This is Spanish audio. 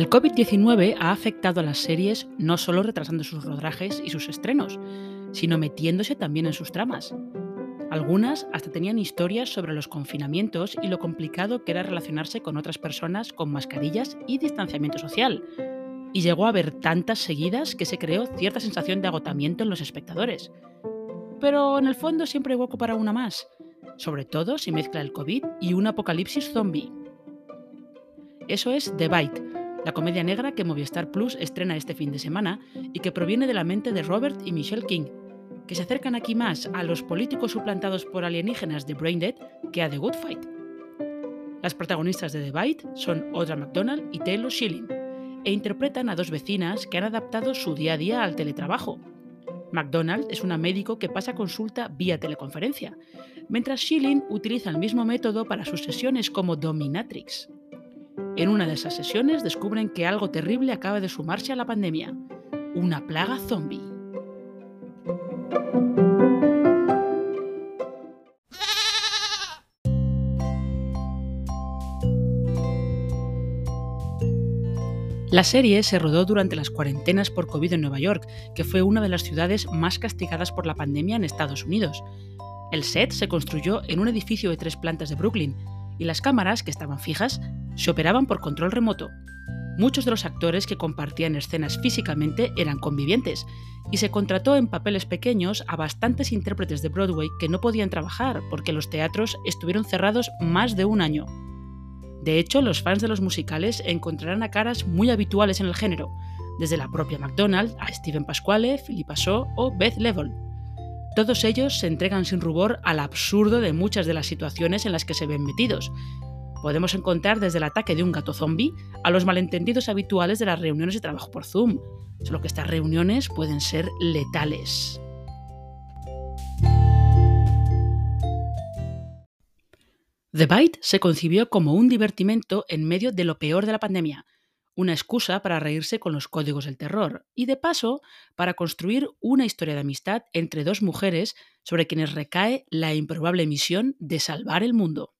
El COVID-19 ha afectado a las series no solo retrasando sus rodajes y sus estrenos, sino metiéndose también en sus tramas. Algunas hasta tenían historias sobre los confinamientos y lo complicado que era relacionarse con otras personas con mascarillas y distanciamiento social. Y llegó a haber tantas seguidas que se creó cierta sensación de agotamiento en los espectadores. Pero en el fondo siempre hay hueco para una más, sobre todo si mezcla el COVID y un apocalipsis zombie. Eso es The Bite, la comedia negra que Movistar Plus estrena este fin de semana y que proviene de la mente de Robert y Michelle King, que se acercan aquí más a los políticos suplantados por alienígenas de Braindead que a The Good Fight. Las protagonistas de The Bite son Audra McDonald y Taylor Schilling, e interpretan a dos vecinas que han adaptado su día a día al teletrabajo. McDonald es una médico que pasa consulta vía teleconferencia, mientras Schilling utiliza el mismo método para sus sesiones como dominatrix. En una de esas sesiones descubren que algo terrible acaba de sumarse a la pandemia, una plaga zombie. La serie se rodó durante las cuarentenas por COVID en Nueva York, que fue una de las ciudades más castigadas por la pandemia en Estados Unidos. El set se construyó en un edificio de tres plantas de Brooklyn, y las cámaras, que estaban fijas, se operaban por control remoto. Muchos de los actores que compartían escenas físicamente eran convivientes, y se contrató en papeles pequeños a bastantes intérpretes de Broadway que no podían trabajar porque los teatros estuvieron cerrados más de un año. De hecho, los fans de los musicales encontrarán a caras muy habituales en el género, desde la propia McDonald a Steven Pasquale, Philippa Shaw o Beth Level. Todos ellos se entregan sin rubor al absurdo de muchas de las situaciones en las que se ven metidos. Podemos encontrar desde el ataque de un gato zombie a los malentendidos habituales de las reuniones de trabajo por Zoom, solo que estas reuniones pueden ser letales. The Bite se concibió como un divertimento en medio de lo peor de la pandemia, una excusa para reírse con los códigos del terror y de paso para construir una historia de amistad entre dos mujeres sobre quienes recae la improbable misión de salvar el mundo.